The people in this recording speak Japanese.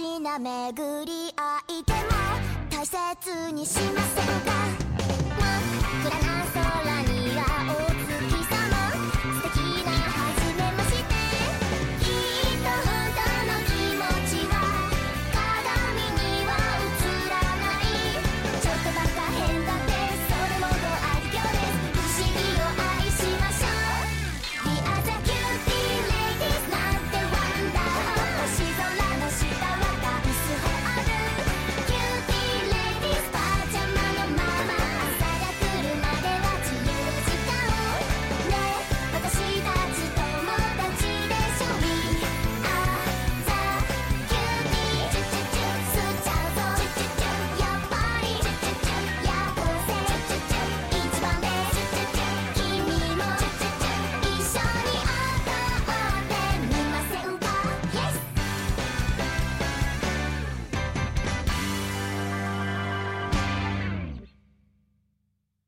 め巡り合いでも大切にしませんか？